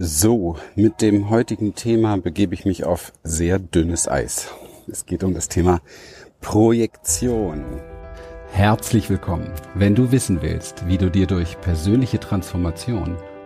So, mit dem heutigen Thema begebe ich mich auf sehr dünnes Eis. Es geht um das Thema Projektion. Herzlich willkommen. Wenn du wissen willst, wie du dir durch persönliche Transformation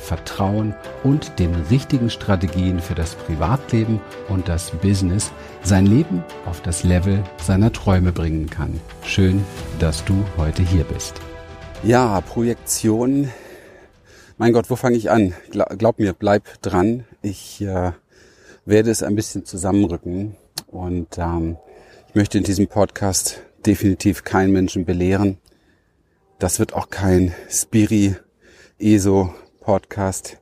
Vertrauen und den richtigen Strategien für das Privatleben und das Business sein Leben auf das Level seiner Träume bringen kann. Schön, dass du heute hier bist. Ja, Projektion. Mein Gott, wo fange ich an? Glaub mir, bleib dran. Ich äh, werde es ein bisschen zusammenrücken und ähm, ich möchte in diesem Podcast definitiv keinen Menschen belehren. Das wird auch kein Spiri-ESO-Podcast,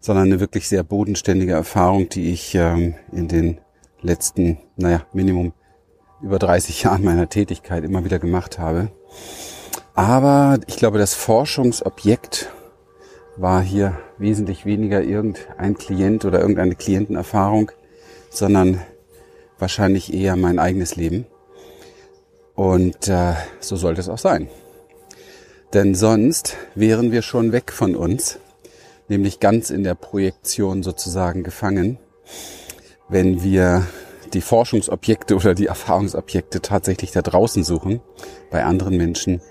sondern eine wirklich sehr bodenständige Erfahrung, die ich ähm, in den letzten, naja, Minimum über 30 Jahren meiner Tätigkeit immer wieder gemacht habe. Aber ich glaube, das Forschungsobjekt war hier wesentlich weniger irgendein Klient oder irgendeine Klientenerfahrung, sondern wahrscheinlich eher mein eigenes Leben. Und äh, so sollte es auch sein. Denn sonst wären wir schon weg von uns, nämlich ganz in der Projektion sozusagen gefangen, wenn wir die Forschungsobjekte oder die Erfahrungsobjekte tatsächlich da draußen suchen, bei anderen Menschen.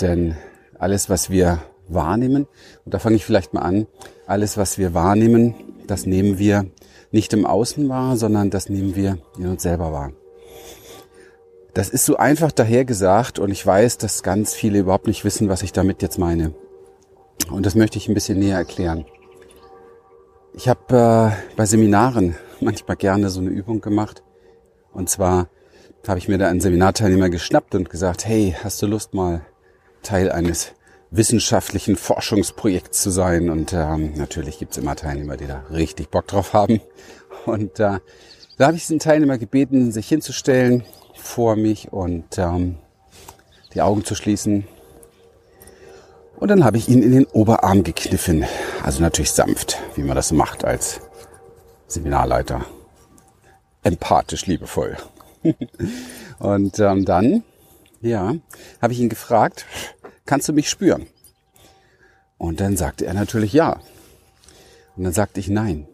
Denn alles, was wir wahrnehmen. Und da fange ich vielleicht mal an. Alles, was wir wahrnehmen, das nehmen wir nicht im Außen wahr, sondern das nehmen wir in uns selber wahr. Das ist so einfach dahergesagt und ich weiß, dass ganz viele überhaupt nicht wissen, was ich damit jetzt meine. Und das möchte ich ein bisschen näher erklären. Ich habe äh, bei Seminaren manchmal gerne so eine Übung gemacht. Und zwar habe ich mir da einen Seminarteilnehmer geschnappt und gesagt, hey, hast du Lust mal Teil eines wissenschaftlichen Forschungsprojekt zu sein. Und ähm, natürlich gibt's immer Teilnehmer, die da richtig Bock drauf haben. Und äh, da habe ich den Teilnehmer gebeten, sich hinzustellen vor mich und ähm, die Augen zu schließen. Und dann habe ich ihn in den Oberarm gekniffen. Also natürlich sanft, wie man das macht als Seminarleiter. Empathisch, liebevoll. und ähm, dann, ja, habe ich ihn gefragt, kannst du mich spüren? Und dann sagte er natürlich ja. Und dann sagte ich nein.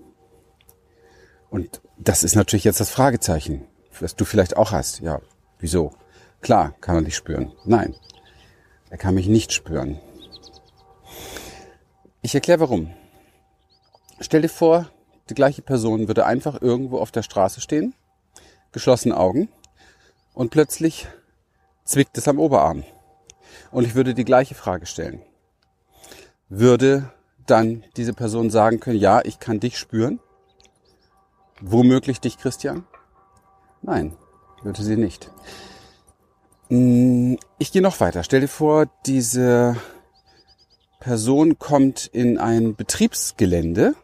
Und das ist natürlich jetzt das Fragezeichen, was du vielleicht auch hast. Ja, wieso? Klar, kann er dich spüren. Nein, er kann mich nicht spüren. Ich erkläre warum. Stell dir vor, die gleiche Person würde einfach irgendwo auf der Straße stehen, geschlossene Augen, und plötzlich zwickt es am Oberarm und ich würde die gleiche Frage stellen. Würde dann diese Person sagen können, ja, ich kann dich spüren? Womöglich dich, Christian? Nein, würde sie nicht. Hm, ich gehe noch weiter. Stell dir vor, diese Person kommt in ein Betriebsgelände,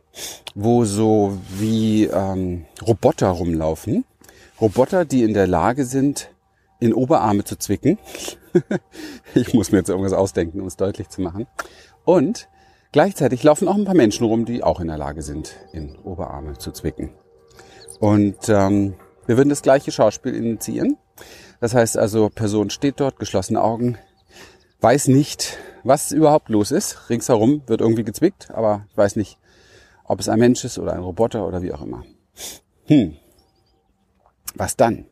wo so wie ähm, Roboter rumlaufen. Roboter, die in der Lage sind, in Oberarme zu zwicken. ich muss mir jetzt irgendwas ausdenken, um es deutlich zu machen. Und gleichzeitig laufen auch ein paar Menschen rum, die auch in der Lage sind, in Oberarme zu zwicken. Und ähm, wir würden das gleiche Schauspiel initiieren. Das heißt also, Person steht dort, geschlossene Augen, weiß nicht, was überhaupt los ist. Ringsherum wird irgendwie gezwickt, aber ich weiß nicht, ob es ein Mensch ist oder ein Roboter oder wie auch immer. Hm. Was dann?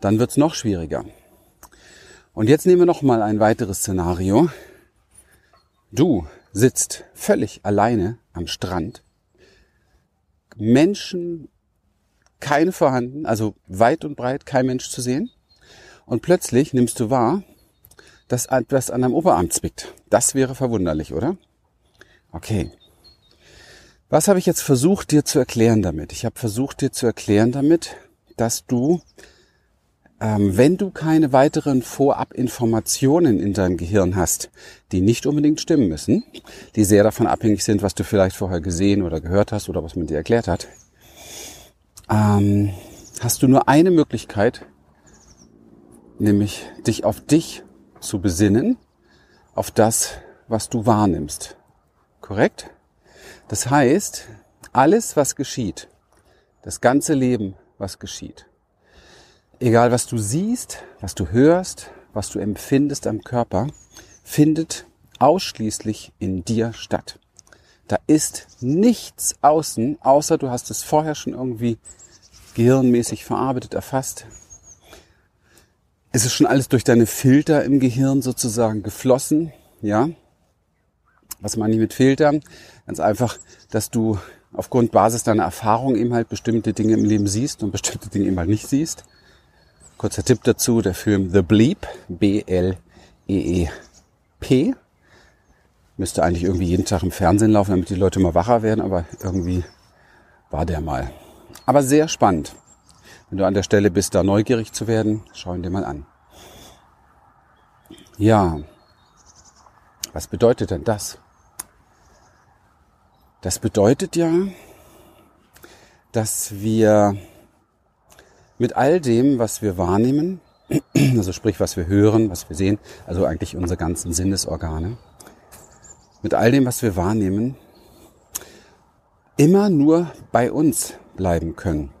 dann wird's noch schwieriger. Und jetzt nehmen wir noch mal ein weiteres Szenario. Du sitzt völlig alleine am Strand. Menschen keine vorhanden, also weit und breit kein Mensch zu sehen. Und plötzlich nimmst du wahr, dass etwas an deinem Oberarm zwickt. Das wäre verwunderlich, oder? Okay. Was habe ich jetzt versucht dir zu erklären damit? Ich habe versucht dir zu erklären damit, dass du ähm, wenn du keine weiteren Vorabinformationen in deinem Gehirn hast, die nicht unbedingt stimmen müssen, die sehr davon abhängig sind, was du vielleicht vorher gesehen oder gehört hast oder was man dir erklärt hat, ähm, hast du nur eine Möglichkeit, nämlich dich auf dich zu besinnen, auf das, was du wahrnimmst. Korrekt? Das heißt, alles, was geschieht, das ganze Leben, was geschieht, egal was du siehst, was du hörst, was du empfindest am Körper, findet ausschließlich in dir statt. Da ist nichts außen, außer du hast es vorher schon irgendwie gehirnmäßig verarbeitet, erfasst. Es ist schon alles durch deine Filter im Gehirn sozusagen geflossen, ja. Was meine ich mit Filtern? Ganz einfach, dass du aufgrund Basis deiner Erfahrung eben halt bestimmte Dinge im Leben siehst und bestimmte Dinge eben halt nicht siehst. Kurzer Tipp dazu, der Film The Bleep, B-L-E-E-P, müsste eigentlich irgendwie jeden Tag im Fernsehen laufen, damit die Leute mal wacher werden, aber irgendwie war der mal. Aber sehr spannend. Wenn du an der Stelle bist, da neugierig zu werden, schau ihn dir mal an. Ja, was bedeutet denn das? Das bedeutet ja, dass wir mit all dem, was wir wahrnehmen, also sprich, was wir hören, was wir sehen, also eigentlich unsere ganzen Sinnesorgane, mit all dem, was wir wahrnehmen, immer nur bei uns bleiben können.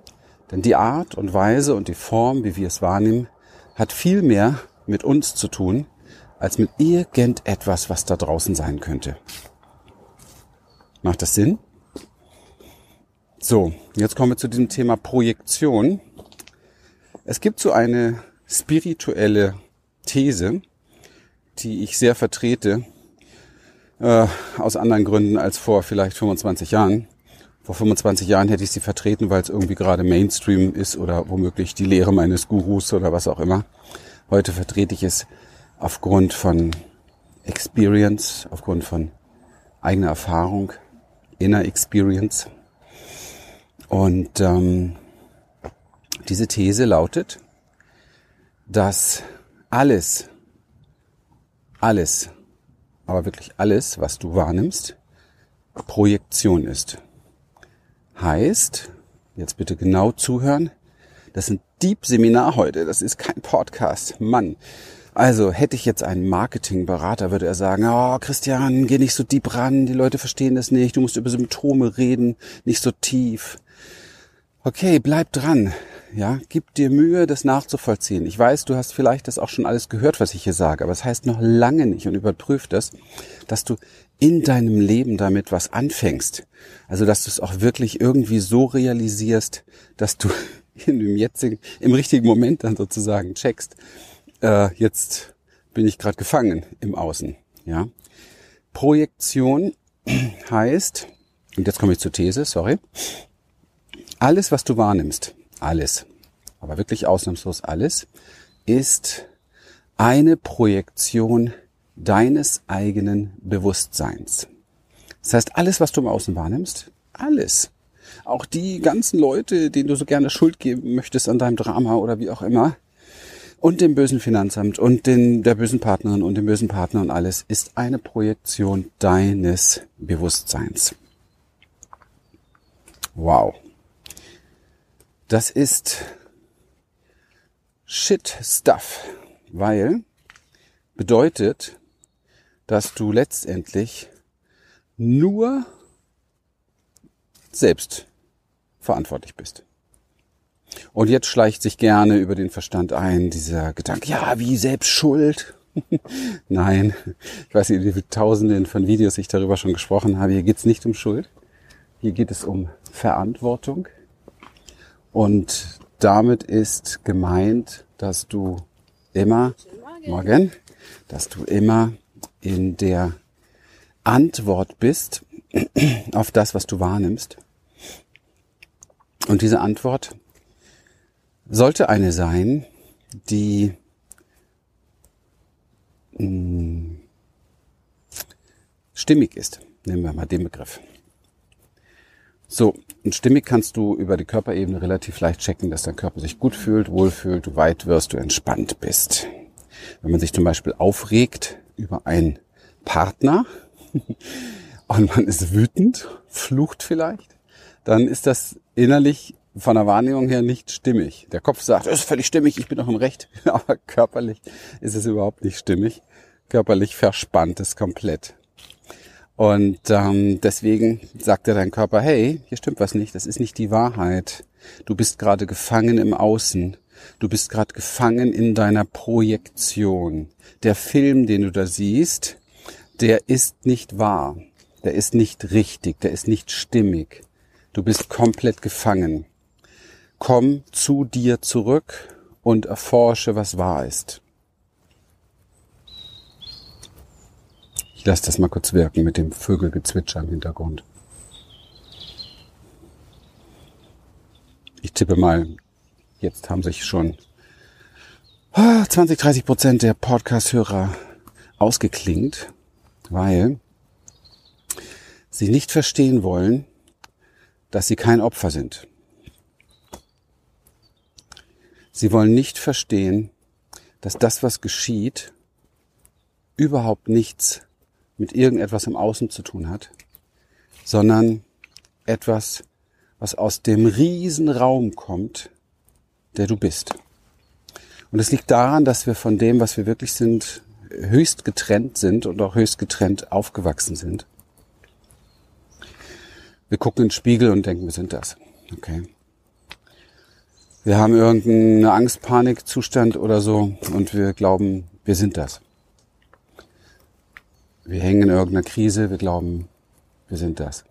Denn die Art und Weise und die Form, wie wir es wahrnehmen, hat viel mehr mit uns zu tun, als mit irgendetwas, was da draußen sein könnte. Macht das Sinn? So, jetzt kommen wir zu diesem Thema Projektion. Es gibt so eine spirituelle These, die ich sehr vertrete, äh, aus anderen Gründen als vor vielleicht 25 Jahren. Vor 25 Jahren hätte ich sie vertreten, weil es irgendwie gerade Mainstream ist oder womöglich die Lehre meines Gurus oder was auch immer. Heute vertrete ich es aufgrund von Experience, aufgrund von eigener Erfahrung, Inner Experience. Und ähm, diese These lautet, dass alles, alles, aber wirklich alles, was du wahrnimmst, Projektion ist. Heißt, jetzt bitte genau zuhören, das ist ein Deep-Seminar heute, das ist kein Podcast. Mann, also hätte ich jetzt einen Marketingberater, würde er sagen, oh Christian, geh nicht so deep ran, die Leute verstehen das nicht, du musst über Symptome reden, nicht so tief. Okay, bleib dran. Ja, gib dir Mühe, das nachzuvollziehen. Ich weiß, du hast vielleicht das auch schon alles gehört, was ich hier sage, aber es das heißt noch lange nicht und überprüf das, dass du in deinem Leben damit was anfängst. Also, dass du es auch wirklich irgendwie so realisierst, dass du in dem jetzigen, im richtigen Moment dann sozusagen checkst, äh, jetzt bin ich gerade gefangen im Außen. Ja, Projektion heißt, und jetzt komme ich zur These, sorry, alles, was du wahrnimmst, alles, aber wirklich ausnahmslos alles, ist eine Projektion deines eigenen Bewusstseins. Das heißt, alles, was du im Außen wahrnimmst, alles, auch die ganzen Leute, denen du so gerne Schuld geben möchtest an deinem Drama oder wie auch immer, und dem bösen Finanzamt und den, der bösen Partnerin und dem bösen Partner und alles, ist eine Projektion deines Bewusstseins. Wow. Das ist Shit Stuff, weil bedeutet, dass du letztendlich nur selbst verantwortlich bist. Und jetzt schleicht sich gerne über den Verstand ein dieser Gedanke, ja, wie selbst Schuld. Nein, ich weiß nicht, wie viele Tausenden von Videos ich darüber schon gesprochen habe. Hier geht es nicht um Schuld. Hier geht es um Verantwortung. Und damit ist gemeint, dass du immer, morgen, dass du immer in der Antwort bist auf das, was du wahrnimmst. Und diese Antwort sollte eine sein, die mm, stimmig ist. Nehmen wir mal den Begriff. So, und stimmig kannst du über die Körperebene relativ leicht checken, dass dein Körper sich gut fühlt, wohlfühlt, du weit wirst, du entspannt bist. Wenn man sich zum Beispiel aufregt über einen Partner und man ist wütend, flucht vielleicht, dann ist das innerlich von der Wahrnehmung her nicht stimmig. Der Kopf sagt, es ist völlig stimmig, ich bin doch im Recht. Aber körperlich ist es überhaupt nicht stimmig. Körperlich verspannt es komplett. Und ähm, deswegen sagt dir dein Körper, hey, hier stimmt was nicht, das ist nicht die Wahrheit. Du bist gerade gefangen im Außen. Du bist gerade gefangen in deiner Projektion. Der Film, den du da siehst, der ist nicht wahr. Der ist nicht richtig. Der ist nicht stimmig. Du bist komplett gefangen. Komm zu dir zurück und erforsche, was wahr ist. Ich lasse das mal kurz wirken mit dem Vögelgezwitscher im Hintergrund. Ich tippe mal, jetzt haben sich schon 20, 30 Prozent der Podcast-Hörer ausgeklingt, weil sie nicht verstehen wollen, dass sie kein Opfer sind. Sie wollen nicht verstehen, dass das, was geschieht, überhaupt nichts mit irgendetwas im Außen zu tun hat, sondern etwas, was aus dem Riesenraum kommt, der du bist. Und es liegt daran, dass wir von dem, was wir wirklich sind, höchst getrennt sind und auch höchst getrennt aufgewachsen sind. Wir gucken in den Spiegel und denken, wir sind das. Okay. Wir haben irgendeinen Angst, Panik, Zustand oder so und wir glauben, wir sind das. Wir hängen in irgendeiner Krise, wir glauben, wir sind das.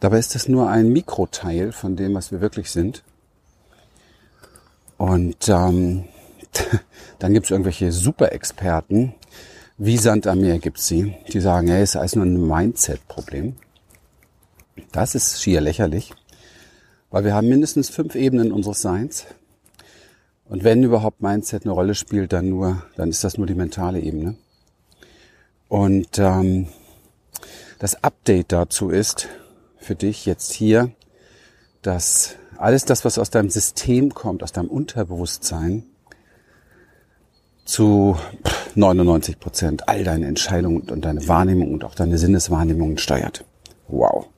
Dabei ist das nur ein Mikroteil von dem, was wir wirklich sind. Und ähm, dann gibt es irgendwelche Superexperten, wie Sand am Meer gibt sie, die sagen, hey, es ist alles nur ein Mindset-Problem. Das ist schier lächerlich, weil wir haben mindestens fünf Ebenen unseres Seins. Und wenn überhaupt Mindset eine Rolle spielt, dann nur, dann ist das nur die mentale Ebene. Und ähm, das Update dazu ist für dich jetzt hier, dass alles das, was aus deinem System kommt, aus deinem Unterbewusstsein, zu 99 Prozent all deine Entscheidungen und deine Wahrnehmung und auch deine Sinneswahrnehmungen steuert. Wow.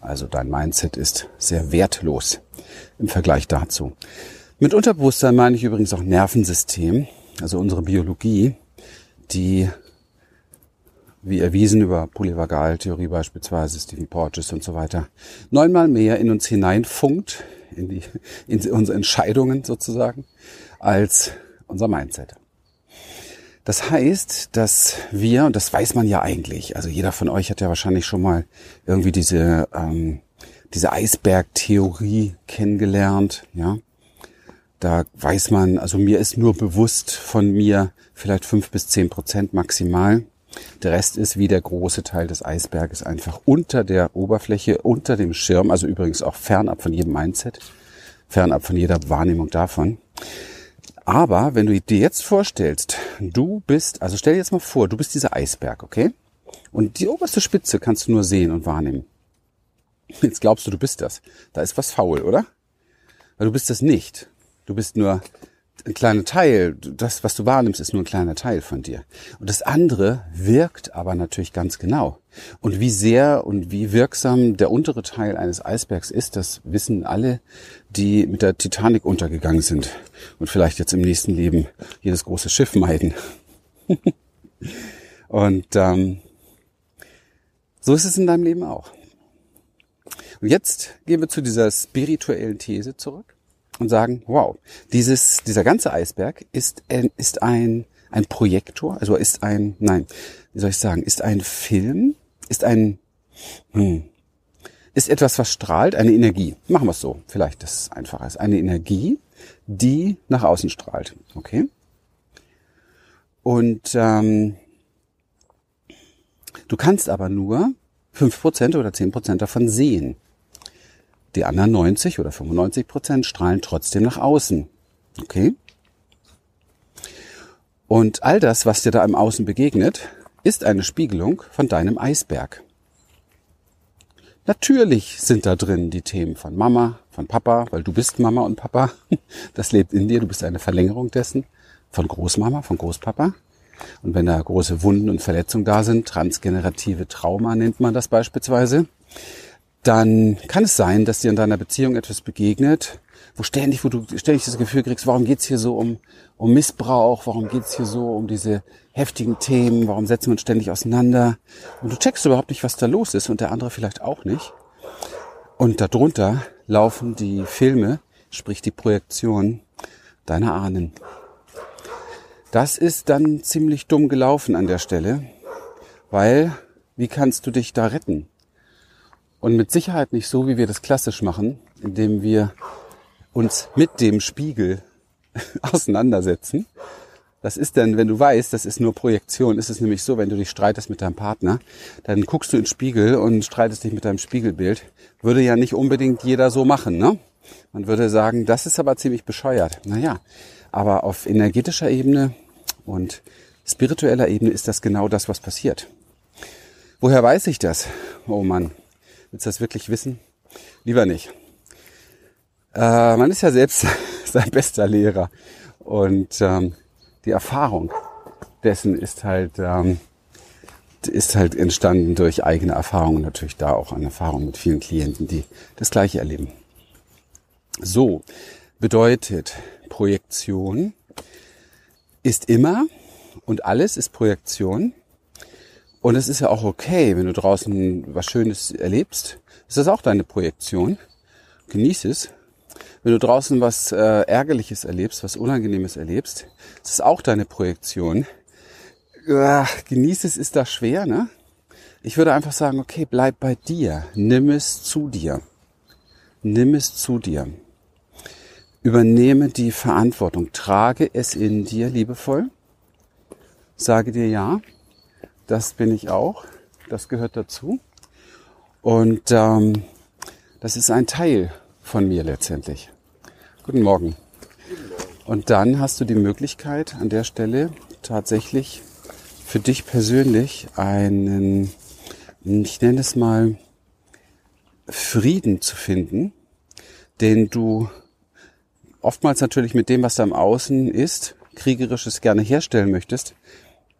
Also dein Mindset ist sehr wertlos im Vergleich dazu. Mit Unterbewusstsein meine ich übrigens auch Nervensystem, also unsere Biologie, die wie erwiesen über Polyvagaltheorie beispielsweise, Stephen Porges und so weiter, neunmal mehr in uns hineinfunkt, in, die, in unsere Entscheidungen sozusagen, als unser Mindset. Das heißt, dass wir, und das weiß man ja eigentlich, also jeder von euch hat ja wahrscheinlich schon mal irgendwie diese, ähm, diese Eisbergtheorie kennengelernt, ja. Da weiß man, also mir ist nur bewusst von mir vielleicht fünf bis zehn Prozent maximal. Der Rest ist wie der große Teil des Eisberges einfach unter der Oberfläche, unter dem Schirm, also übrigens auch fernab von jedem Mindset, fernab von jeder Wahrnehmung davon. Aber wenn du dir jetzt vorstellst, du bist, also stell dir jetzt mal vor, du bist dieser Eisberg, okay? Und die oberste Spitze kannst du nur sehen und wahrnehmen. Jetzt glaubst du, du bist das. Da ist was faul, oder? Weil du bist das nicht. Du bist nur ein kleiner Teil, das, was du wahrnimmst, ist nur ein kleiner Teil von dir. Und das andere wirkt aber natürlich ganz genau. Und wie sehr und wie wirksam der untere Teil eines Eisbergs ist, das wissen alle, die mit der Titanic untergegangen sind und vielleicht jetzt im nächsten Leben jedes große Schiff meiden. und ähm, so ist es in deinem Leben auch. Und jetzt gehen wir zu dieser spirituellen These zurück und sagen, wow, dieses, dieser ganze Eisberg ist, ein, ist ein, ein Projektor, also ist ein, nein, wie soll ich sagen, ist ein Film, ist ein, hm, ist etwas, was strahlt, eine Energie. Machen wir es so, vielleicht das ist einfacher ist. Eine Energie, die nach außen strahlt. Okay? Und ähm, du kannst aber nur fünf Prozent oder zehn Prozent davon sehen. Die anderen 90 oder 95 Prozent strahlen trotzdem nach außen. Okay? Und all das, was dir da im Außen begegnet, ist eine Spiegelung von deinem Eisberg. Natürlich sind da drin die Themen von Mama, von Papa, weil du bist Mama und Papa. Das lebt in dir, du bist eine Verlängerung dessen. Von Großmama, von Großpapa. Und wenn da große Wunden und Verletzungen da sind, transgenerative Trauma nennt man das beispielsweise, dann kann es sein, dass dir in deiner Beziehung etwas begegnet, wo ständig, wo du ständig das Gefühl kriegst, warum geht's hier so um, um Missbrauch, warum geht's hier so um diese heftigen Themen, warum setzen wir uns ständig auseinander und du checkst überhaupt nicht, was da los ist und der andere vielleicht auch nicht. Und darunter laufen die Filme, sprich die Projektion deiner Ahnen. Das ist dann ziemlich dumm gelaufen an der Stelle, weil wie kannst du dich da retten? Und mit Sicherheit nicht so, wie wir das klassisch machen, indem wir uns mit dem Spiegel auseinandersetzen. Das ist dann, wenn du weißt, das ist nur Projektion, ist es nämlich so, wenn du dich streitest mit deinem Partner, dann guckst du ins Spiegel und streitest dich mit deinem Spiegelbild. Würde ja nicht unbedingt jeder so machen, ne? Man würde sagen, das ist aber ziemlich bescheuert. Naja, aber auf energetischer Ebene und spiritueller Ebene ist das genau das, was passiert. Woher weiß ich das? Oh Mann, willst du das wirklich wissen? Lieber nicht. Äh, man ist ja selbst sein bester Lehrer und ähm, die Erfahrung dessen ist halt ähm, ist halt entstanden durch eigene Erfahrungen natürlich da auch an Erfahrungen mit vielen Klienten, die das Gleiche erleben. So bedeutet Projektion ist immer und alles ist Projektion. Und es ist ja auch okay, wenn du draußen was Schönes erlebst. Ist das auch deine Projektion? Genieß es. Wenn du draußen was äh, Ärgerliches erlebst, was Unangenehmes erlebst, ist das auch deine Projektion. Genieß es, ist da schwer, ne? Ich würde einfach sagen, okay, bleib bei dir. Nimm es zu dir. Nimm es zu dir. Übernehme die Verantwortung. Trage es in dir liebevoll. Sage dir ja, das bin ich auch. Das gehört dazu. Und ähm, das ist ein Teil von mir letztendlich. Guten Morgen. Und dann hast du die Möglichkeit an der Stelle tatsächlich für dich persönlich einen, ich nenne es mal, Frieden zu finden, den du oftmals natürlich mit dem, was da im Außen ist, kriegerisches gerne herstellen möchtest,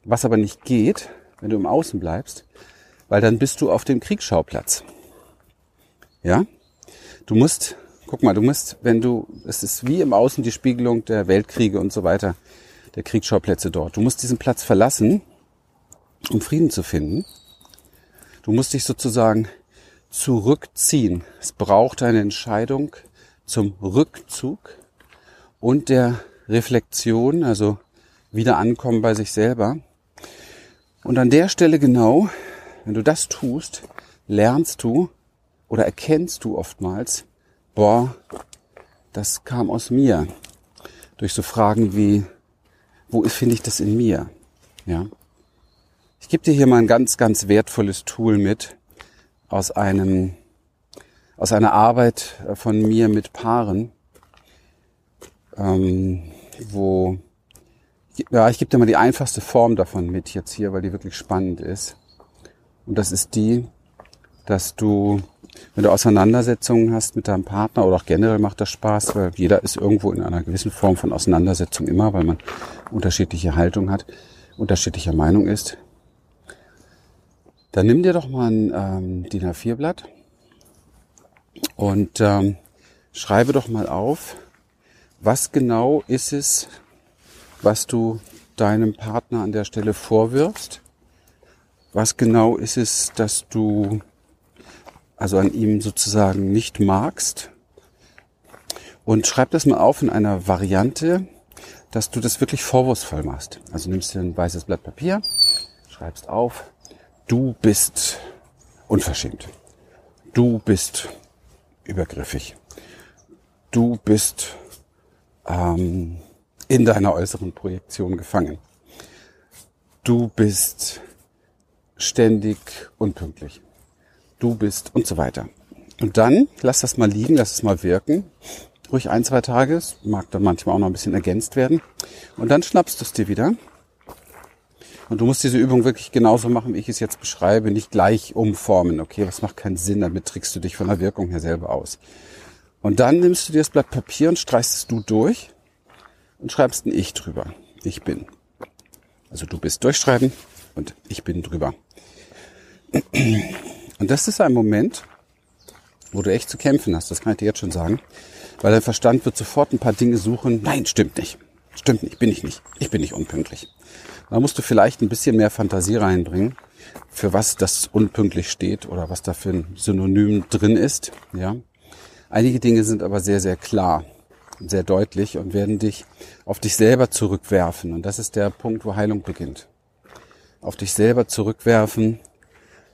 was aber nicht geht, wenn du im Außen bleibst, weil dann bist du auf dem Kriegsschauplatz. Ja? Du musst, guck mal, du musst, wenn du, es ist wie im Außen die Spiegelung der Weltkriege und so weiter, der Kriegsschauplätze dort. Du musst diesen Platz verlassen, um Frieden zu finden. Du musst dich sozusagen zurückziehen. Es braucht eine Entscheidung zum Rückzug und der Reflexion, also wieder ankommen bei sich selber. Und an der Stelle genau, wenn du das tust, lernst du oder erkennst du oftmals, boah, das kam aus mir. Durch so Fragen wie, wo finde ich das in mir? Ja. Ich gebe dir hier mal ein ganz, ganz wertvolles Tool mit aus einem, aus einer Arbeit von mir mit Paaren ähm, wo, ja, ich gebe dir mal die einfachste Form davon mit jetzt hier, weil die wirklich spannend ist. Und das ist die, dass du, wenn du Auseinandersetzungen hast mit deinem Partner oder auch generell macht das Spaß, weil jeder ist irgendwo in einer gewissen Form von Auseinandersetzung immer, weil man unterschiedliche Haltung hat, unterschiedlicher Meinung ist. Dann nimm dir doch mal ein ähm, DIN A4-Blatt und ähm, schreibe doch mal auf, was genau ist es, was du deinem Partner an der Stelle vorwirfst? Was genau ist es, dass du also an ihm sozusagen nicht magst? Und schreib das mal auf in einer Variante, dass du das wirklich vorwurfsvoll machst. Also nimmst dir ein weißes Blatt Papier, schreibst auf, du bist unverschämt. Du bist übergriffig. Du bist ähm, in deiner äußeren Projektion gefangen. Du bist ständig unpünktlich. Du bist und so weiter. Und dann lass das mal liegen, lass es mal wirken. Ruhig ein, zwei Tage. Es mag dann manchmal auch noch ein bisschen ergänzt werden. Und dann schnappst du es dir wieder. Und du musst diese Übung wirklich genauso machen, wie ich es jetzt beschreibe, nicht gleich umformen. Okay, das macht keinen Sinn, damit trickst du dich von der Wirkung her selber aus. Und dann nimmst du dir das Blatt Papier und streichst es du durch und schreibst ein Ich drüber. Ich bin. Also du bist durchschreiben und ich bin drüber. Und das ist ein Moment, wo du echt zu kämpfen hast, das kann ich dir jetzt schon sagen. Weil dein Verstand wird sofort ein paar Dinge suchen. Nein, stimmt nicht. Stimmt nicht, bin ich nicht. Ich bin nicht unpünktlich. Da musst du vielleicht ein bisschen mehr Fantasie reinbringen, für was das unpünktlich steht oder was da für ein Synonym drin ist. Ja. Einige Dinge sind aber sehr, sehr klar, sehr deutlich und werden dich auf dich selber zurückwerfen. Und das ist der Punkt, wo Heilung beginnt. Auf dich selber zurückwerfen,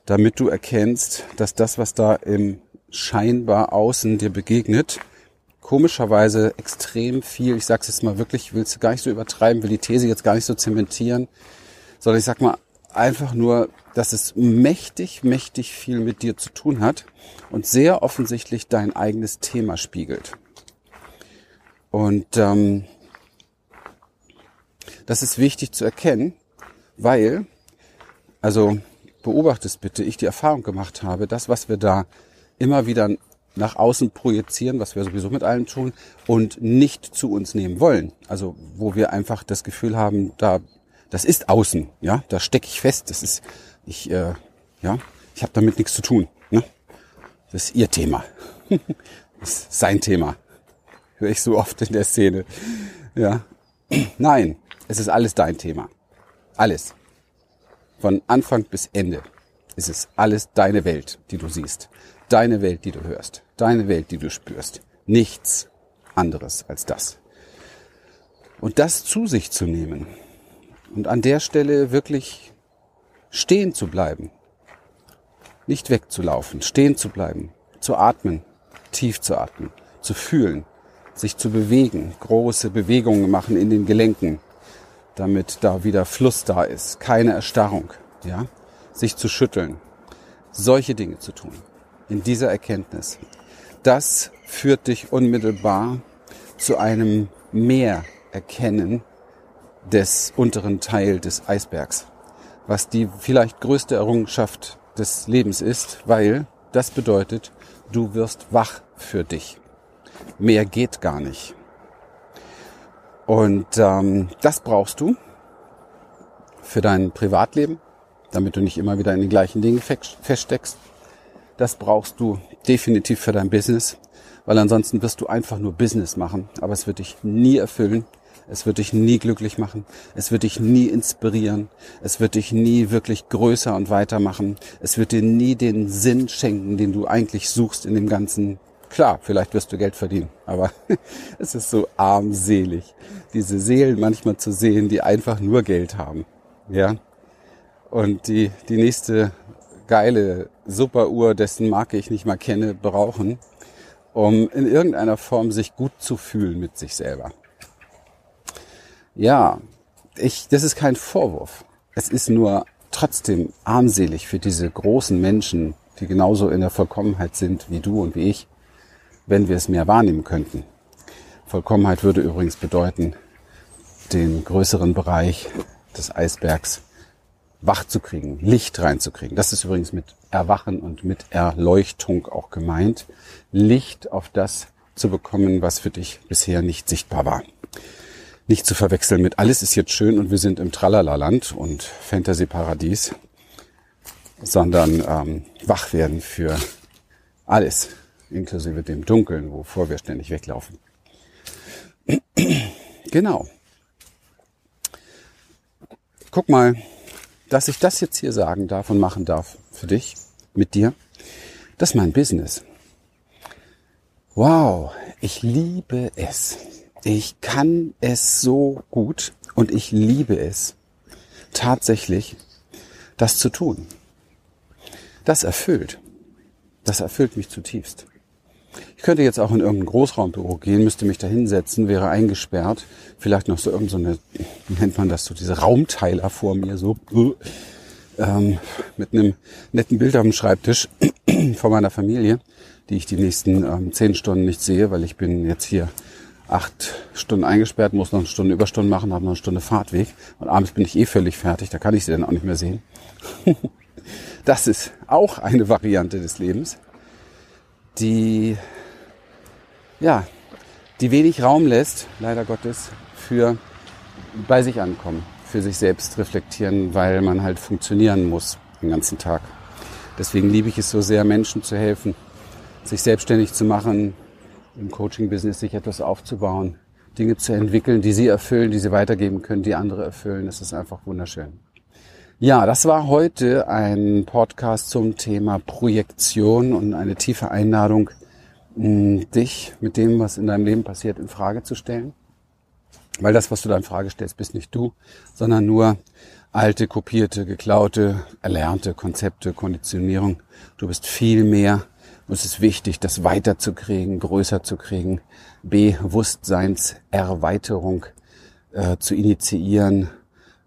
damit du erkennst, dass das, was da im scheinbar Außen dir begegnet, komischerweise extrem viel, ich sag's jetzt mal wirklich, will es gar nicht so übertreiben, will die These jetzt gar nicht so zementieren, sondern ich sag mal einfach nur, dass es mächtig, mächtig viel mit dir zu tun hat und sehr offensichtlich dein eigenes Thema spiegelt. Und ähm, das ist wichtig zu erkennen, weil, also beobachtest bitte, ich die Erfahrung gemacht habe, das, was wir da immer wieder nach außen projizieren, was wir sowieso mit allen tun, und nicht zu uns nehmen wollen. Also wo wir einfach das Gefühl haben, da das ist außen, ja, da stecke ich fest, das ist ich, äh, ja, ich habe damit nichts zu tun. Ne? Das ist ihr Thema, das ist sein Thema, höre ich so oft in der Szene. Ja, nein, es ist alles dein Thema, alles, von Anfang bis Ende ist es alles deine Welt, die du siehst deine Welt, die du hörst, deine Welt, die du spürst. Nichts anderes als das. Und das zu sich zu nehmen und an der Stelle wirklich stehen zu bleiben, nicht wegzulaufen, stehen zu bleiben, zu atmen, tief zu atmen, zu fühlen, sich zu bewegen, große Bewegungen machen in den Gelenken, damit da wieder Fluss da ist, keine Erstarrung, ja, sich zu schütteln, solche Dinge zu tun in dieser Erkenntnis. Das führt dich unmittelbar zu einem Mehrerkennen des unteren Teil des Eisbergs, was die vielleicht größte Errungenschaft des Lebens ist, weil das bedeutet, du wirst wach für dich. Mehr geht gar nicht. Und ähm, das brauchst du für dein Privatleben, damit du nicht immer wieder in den gleichen Dingen feststeckst. Das brauchst du definitiv für dein Business, weil ansonsten wirst du einfach nur Business machen, aber es wird dich nie erfüllen. Es wird dich nie glücklich machen. Es wird dich nie inspirieren. Es wird dich nie wirklich größer und weiter machen. Es wird dir nie den Sinn schenken, den du eigentlich suchst in dem Ganzen. Klar, vielleicht wirst du Geld verdienen, aber es ist so armselig, diese Seelen manchmal zu sehen, die einfach nur Geld haben. Ja. Und die, die nächste geile Superuhr, dessen Marke ich nicht mal kenne, brauchen, um in irgendeiner Form sich gut zu fühlen mit sich selber. Ja, ich, das ist kein Vorwurf. Es ist nur trotzdem armselig für diese großen Menschen, die genauso in der Vollkommenheit sind wie du und wie ich, wenn wir es mehr wahrnehmen könnten. Vollkommenheit würde übrigens bedeuten, den größeren Bereich des Eisbergs wach zu kriegen, Licht reinzukriegen. Das ist übrigens mit Erwachen und mit Erleuchtung auch gemeint. Licht auf das zu bekommen, was für dich bisher nicht sichtbar war. Nicht zu verwechseln mit alles ist jetzt schön und wir sind im Tralala-Land und Fantasy-Paradies, sondern ähm, wach werden für alles, inklusive dem Dunkeln, wovor wir ständig weglaufen. genau. Guck mal, dass ich das jetzt hier sagen darf und machen darf für dich, mit dir, das ist mein Business. Wow, ich liebe es. Ich kann es so gut und ich liebe es, tatsächlich das zu tun. Das erfüllt. Das erfüllt mich zutiefst. Ich könnte jetzt auch in irgendein Großraumbüro gehen, müsste mich da hinsetzen, wäre eingesperrt, vielleicht noch so irgendeine, so nennt man das, so diese Raumteiler vor mir, so ähm, mit einem netten Bild auf dem Schreibtisch von meiner Familie, die ich die nächsten ähm, zehn Stunden nicht sehe, weil ich bin jetzt hier acht Stunden eingesperrt, muss noch eine Stunde Überstunden machen, habe noch eine Stunde Fahrtweg und abends bin ich eh völlig fertig, da kann ich sie dann auch nicht mehr sehen. das ist auch eine Variante des Lebens die, ja, die wenig Raum lässt, leider Gottes, für bei sich ankommen, für sich selbst reflektieren, weil man halt funktionieren muss den ganzen Tag. Deswegen liebe ich es so sehr, Menschen zu helfen, sich selbstständig zu machen, im Coaching-Business sich etwas aufzubauen, Dinge zu entwickeln, die sie erfüllen, die sie weitergeben können, die andere erfüllen. Das ist einfach wunderschön. Ja, das war heute ein Podcast zum Thema Projektion und eine tiefe Einladung, dich mit dem, was in deinem Leben passiert, in Frage zu stellen. Weil das, was du da in Frage stellst, bist nicht du, sondern nur alte, kopierte, geklaute, erlernte Konzepte, Konditionierung. Du bist viel mehr. Es ist wichtig, das weiterzukriegen, größer zu kriegen, Bewusstseinserweiterung äh, zu initiieren,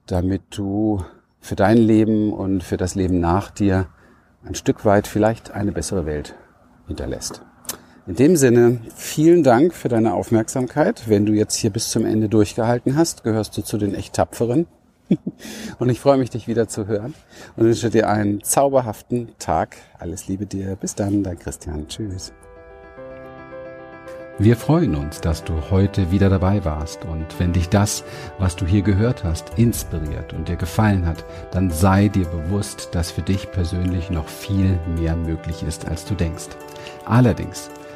damit du für dein Leben und für das Leben nach dir ein Stück weit vielleicht eine bessere Welt hinterlässt. In dem Sinne, vielen Dank für deine Aufmerksamkeit. Wenn du jetzt hier bis zum Ende durchgehalten hast, gehörst du zu den echt Tapferen. Und ich freue mich, dich wieder zu hören und wünsche dir einen zauberhaften Tag. Alles Liebe dir. Bis dann, dein Christian. Tschüss. Wir freuen uns, dass du heute wieder dabei warst und wenn dich das, was du hier gehört hast, inspiriert und dir gefallen hat, dann sei dir bewusst, dass für dich persönlich noch viel mehr möglich ist, als du denkst. Allerdings,